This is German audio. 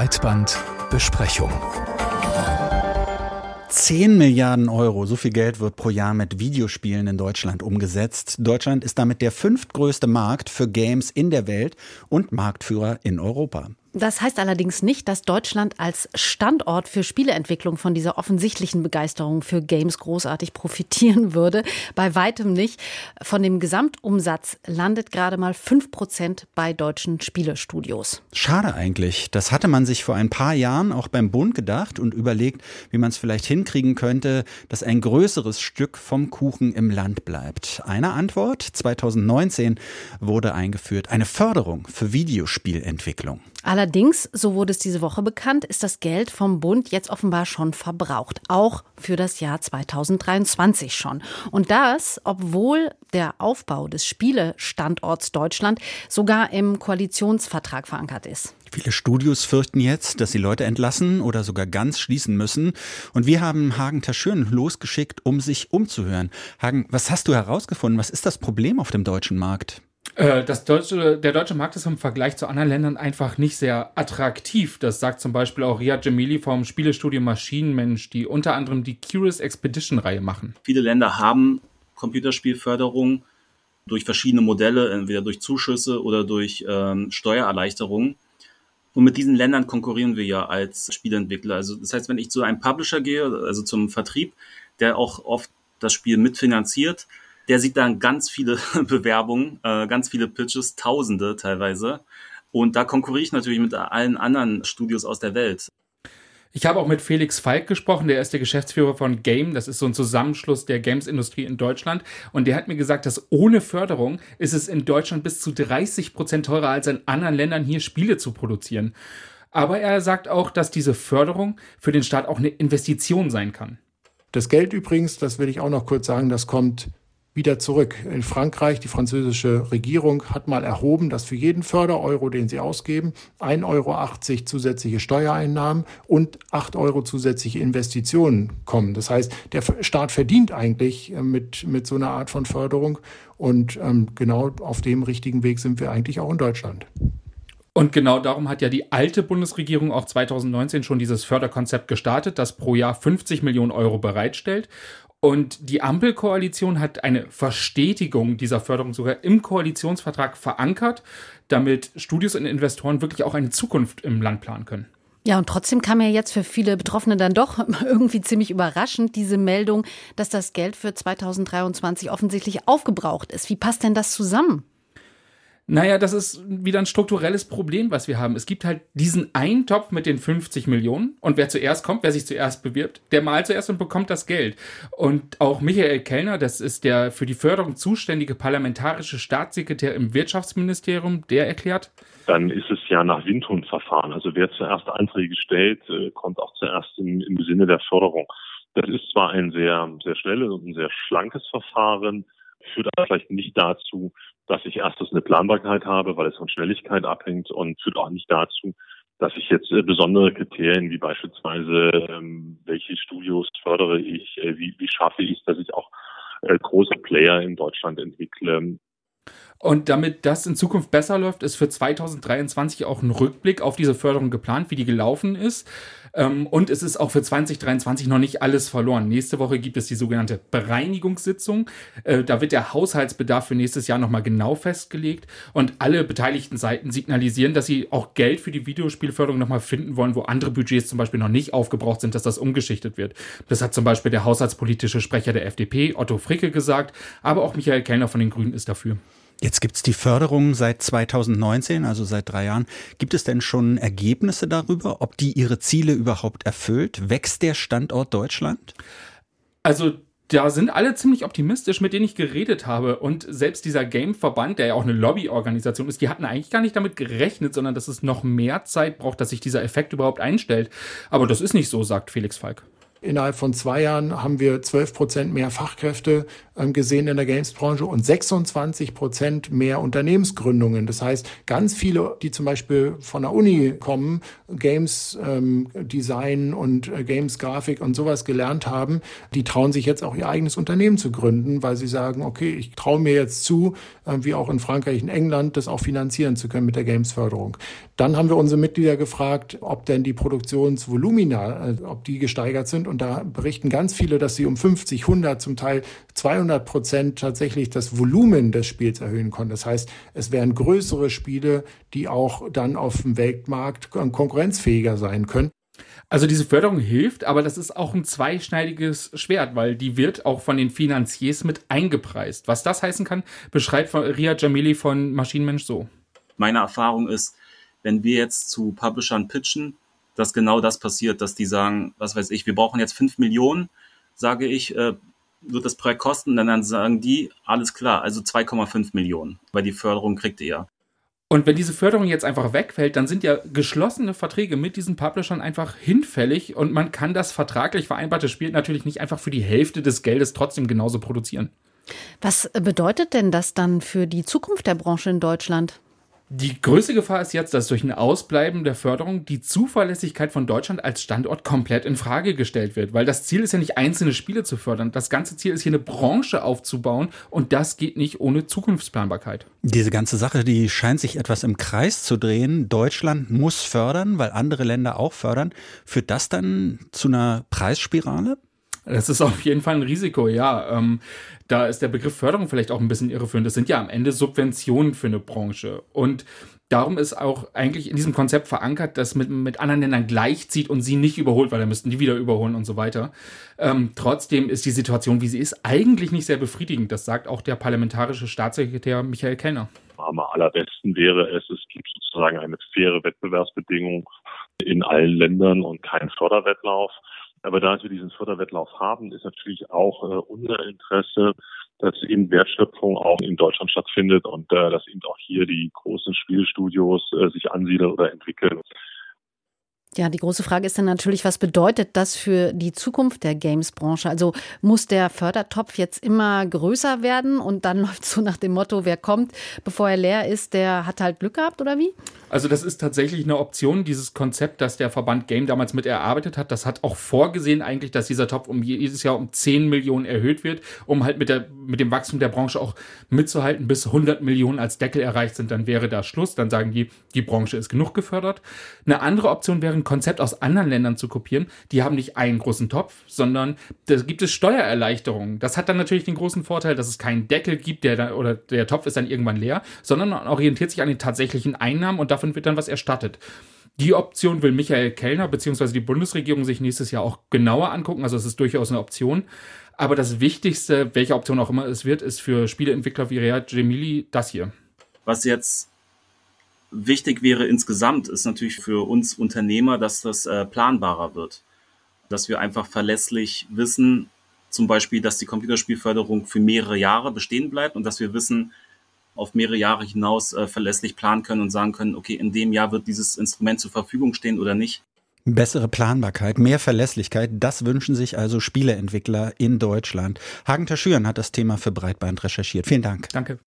Breitbandbesprechung. 10 Milliarden Euro, so viel Geld wird pro Jahr mit Videospielen in Deutschland umgesetzt. Deutschland ist damit der fünftgrößte Markt für Games in der Welt und Marktführer in Europa. Das heißt allerdings nicht, dass Deutschland als Standort für Spieleentwicklung von dieser offensichtlichen Begeisterung für Games großartig profitieren würde. Bei weitem nicht. Von dem Gesamtumsatz landet gerade mal fünf Prozent bei deutschen Spielestudios. Schade eigentlich. Das hatte man sich vor ein paar Jahren auch beim Bund gedacht und überlegt, wie man es vielleicht hinkriegen könnte, dass ein größeres Stück vom Kuchen im Land bleibt. Eine Antwort 2019 wurde eingeführt, eine Förderung für Videospielentwicklung. Allerdings, so wurde es diese Woche bekannt, ist das Geld vom Bund jetzt offenbar schon verbraucht. Auch für das Jahr 2023 schon. Und das, obwohl der Aufbau des Spielestandorts Deutschland sogar im Koalitionsvertrag verankert ist. Viele Studios fürchten jetzt, dass sie Leute entlassen oder sogar ganz schließen müssen. Und wir haben Hagen Taschürn losgeschickt, um sich umzuhören. Hagen, was hast du herausgefunden? Was ist das Problem auf dem deutschen Markt? Äh, das deutsche, der deutsche Markt ist im Vergleich zu anderen Ländern einfach nicht sehr attraktiv. Das sagt zum Beispiel auch Riyad Jamili vom Spielestudio Maschinenmensch, die unter anderem die Curious Expedition Reihe machen. Viele Länder haben Computerspielförderung durch verschiedene Modelle, entweder durch Zuschüsse oder durch ähm, Steuererleichterungen. Und mit diesen Ländern konkurrieren wir ja als Spieleentwickler. Also das heißt, wenn ich zu einem Publisher gehe, also zum Vertrieb, der auch oft das Spiel mitfinanziert, der sieht dann ganz viele Bewerbungen, äh, ganz viele Pitches, Tausende teilweise. Und da konkurriere ich natürlich mit allen anderen Studios aus der Welt. Ich habe auch mit Felix Falk gesprochen, der ist der Geschäftsführer von Game. Das ist so ein Zusammenschluss der Games-Industrie in Deutschland. Und der hat mir gesagt, dass ohne Förderung ist es in Deutschland bis zu 30 Prozent teurer als in anderen Ländern hier Spiele zu produzieren. Aber er sagt auch, dass diese Förderung für den Staat auch eine Investition sein kann. Das Geld übrigens, das will ich auch noch kurz sagen, das kommt wieder zurück. In Frankreich, die französische Regierung hat mal erhoben, dass für jeden Fördereuro, den sie ausgeben, 1,80 Euro zusätzliche Steuereinnahmen und 8 Euro zusätzliche Investitionen kommen. Das heißt, der Staat verdient eigentlich äh, mit, mit so einer Art von Förderung und ähm, genau auf dem richtigen Weg sind wir eigentlich auch in Deutschland. Und genau darum hat ja die alte Bundesregierung auch 2019 schon dieses Förderkonzept gestartet, das pro Jahr 50 Millionen Euro bereitstellt. Und die Ampelkoalition hat eine Verstetigung dieser Förderung sogar im Koalitionsvertrag verankert, damit Studios und Investoren wirklich auch eine Zukunft im Land planen können. Ja, und trotzdem kam ja jetzt für viele Betroffene dann doch irgendwie ziemlich überraschend diese Meldung, dass das Geld für 2023 offensichtlich aufgebraucht ist. Wie passt denn das zusammen? Naja, das ist wieder ein strukturelles Problem, was wir haben. Es gibt halt diesen Eintopf mit den 50 Millionen und wer zuerst kommt, wer sich zuerst bewirbt, der malt zuerst und bekommt das Geld. Und auch Michael Kellner, das ist der für die Förderung zuständige parlamentarische Staatssekretär im Wirtschaftsministerium, der erklärt, dann ist es ja nach Windhundverfahren. Also wer zuerst Anträge stellt, äh, kommt auch zuerst im, im Sinne der Förderung. Das ist zwar ein sehr, sehr schnelles und ein sehr schlankes Verfahren, führt aber vielleicht nicht dazu, dass ich erstens eine Planbarkeit habe, weil es von Schnelligkeit abhängt und führt auch nicht dazu, dass ich jetzt äh, besondere Kriterien wie beispielsweise, ähm, welche Studios fördere ich, äh, wie, wie schaffe ich, dass ich auch äh, große Player in Deutschland entwickle. Und damit das in Zukunft besser läuft, ist für 2023 auch ein Rückblick auf diese Förderung geplant, wie die gelaufen ist. Ähm, und es ist auch für 2023 noch nicht alles verloren. Nächste Woche gibt es die sogenannte Bereinigungssitzung. Äh, da wird der Haushaltsbedarf für nächstes Jahr nochmal genau festgelegt. Und alle beteiligten Seiten signalisieren, dass sie auch Geld für die Videospielförderung nochmal finden wollen, wo andere Budgets zum Beispiel noch nicht aufgebraucht sind, dass das umgeschichtet wird. Das hat zum Beispiel der haushaltspolitische Sprecher der FDP, Otto Fricke, gesagt. Aber auch Michael Kellner von den Grünen ist dafür. Jetzt gibt es die Förderung seit 2019, also seit drei Jahren. Gibt es denn schon Ergebnisse darüber, ob die ihre Ziele überhaupt erfüllt? Wächst der Standort Deutschland? Also da sind alle ziemlich optimistisch, mit denen ich geredet habe. Und selbst dieser Game-Verband, der ja auch eine Lobbyorganisation ist, die hatten eigentlich gar nicht damit gerechnet, sondern dass es noch mehr Zeit braucht, dass sich dieser Effekt überhaupt einstellt. Aber das ist nicht so, sagt Felix Falk. Innerhalb von zwei Jahren haben wir 12 Prozent mehr Fachkräfte ähm, gesehen in der Games-Branche und 26 Prozent mehr Unternehmensgründungen. Das heißt, ganz viele, die zum Beispiel von der Uni kommen, Games ähm, und äh, Games Grafik und sowas gelernt haben, die trauen sich jetzt auch ihr eigenes Unternehmen zu gründen, weil sie sagen, okay, ich traue mir jetzt zu, äh, wie auch in Frankreich, in England, das auch finanzieren zu können mit der Games-Förderung. Dann haben wir unsere Mitglieder gefragt, ob denn die Produktionsvolumina, äh, ob die gesteigert sind und da berichten ganz viele, dass sie um 50, 100, zum Teil 200 Prozent tatsächlich das Volumen des Spiels erhöhen konnten. Das heißt, es wären größere Spiele, die auch dann auf dem Weltmarkt konkurrenzfähiger sein können. Also diese Förderung hilft, aber das ist auch ein zweischneidiges Schwert, weil die wird auch von den Finanziers mit eingepreist. Was das heißen kann, beschreibt Ria Jamili von Maschinenmensch so. Meine Erfahrung ist, wenn wir jetzt zu Publishern pitchen, dass genau das passiert, dass die sagen, was weiß ich, wir brauchen jetzt fünf Millionen, sage ich, äh, wird das Projekt kosten, und dann sagen die, alles klar, also 2,5 Millionen, weil die Förderung kriegt ihr ja. Und wenn diese Förderung jetzt einfach wegfällt, dann sind ja geschlossene Verträge mit diesen Publishern einfach hinfällig und man kann das vertraglich vereinbarte Spiel natürlich nicht einfach für die Hälfte des Geldes trotzdem genauso produzieren. Was bedeutet denn das dann für die Zukunft der Branche in Deutschland? Die größte Gefahr ist jetzt, dass durch ein Ausbleiben der Förderung die Zuverlässigkeit von Deutschland als Standort komplett in Frage gestellt wird. Weil das Ziel ist ja nicht einzelne Spiele zu fördern. Das ganze Ziel ist hier eine Branche aufzubauen und das geht nicht ohne Zukunftsplanbarkeit. Diese ganze Sache, die scheint sich etwas im Kreis zu drehen. Deutschland muss fördern, weil andere Länder auch fördern. Führt das dann zu einer Preisspirale? Das ist auf jeden Fall ein Risiko, ja. Ähm, da ist der Begriff Förderung vielleicht auch ein bisschen irreführend. Das sind ja am Ende Subventionen für eine Branche. Und darum ist auch eigentlich in diesem Konzept verankert, dass mit, mit anderen Ländern gleichzieht und sie nicht überholt, weil dann müssten die wieder überholen und so weiter. Ähm, trotzdem ist die Situation, wie sie ist, eigentlich nicht sehr befriedigend. Das sagt auch der parlamentarische Staatssekretär Michael Kellner. Am allerbesten wäre es, es gibt sozusagen eine faire Wettbewerbsbedingung in allen Ländern und keinen Förderwettlauf. Aber da wir diesen Förderwettlauf haben, ist natürlich auch äh, unser Interesse, dass eben Wertschöpfung auch in Deutschland stattfindet und äh, dass eben auch hier die großen Spielstudios äh, sich ansiedeln oder entwickeln. Ja, die große Frage ist dann natürlich, was bedeutet das für die Zukunft der Games-Branche? Also muss der Fördertopf jetzt immer größer werden und dann läuft so nach dem Motto, wer kommt, bevor er leer ist, der hat halt Glück gehabt oder wie? Also das ist tatsächlich eine Option, dieses Konzept, das der Verband Game damals mit erarbeitet hat. Das hat auch vorgesehen eigentlich, dass dieser Topf um jedes Jahr um 10 Millionen erhöht wird, um halt mit, der, mit dem Wachstum der Branche auch mitzuhalten, bis 100 Millionen als Deckel erreicht sind. Dann wäre da Schluss. Dann sagen die, die Branche ist genug gefördert. Eine andere Option wäre ein Konzept aus anderen Ländern zu kopieren. Die haben nicht einen großen Topf, sondern da gibt es Steuererleichterungen. Das hat dann natürlich den großen Vorteil, dass es keinen Deckel gibt, der da, oder der Topf ist dann irgendwann leer, sondern man orientiert sich an den tatsächlichen Einnahmen und davon wird dann was erstattet. Die Option will Michael Kellner bzw. die Bundesregierung sich nächstes Jahr auch genauer angucken. Also es ist durchaus eine Option. Aber das Wichtigste, welche Option auch immer es wird, ist für Spieleentwickler wie Riyad Jemili das hier. Was jetzt wichtig wäre insgesamt, ist natürlich für uns Unternehmer, dass das äh, planbarer wird. Dass wir einfach verlässlich wissen, zum Beispiel, dass die Computerspielförderung für mehrere Jahre bestehen bleibt und dass wir wissen, auf mehrere Jahre hinaus äh, verlässlich planen können und sagen können, okay, in dem Jahr wird dieses Instrument zur Verfügung stehen oder nicht. Bessere Planbarkeit, mehr Verlässlichkeit, das wünschen sich also Spieleentwickler in Deutschland. Hagen Taschüren hat das Thema für Breitband recherchiert. Vielen Dank. Danke.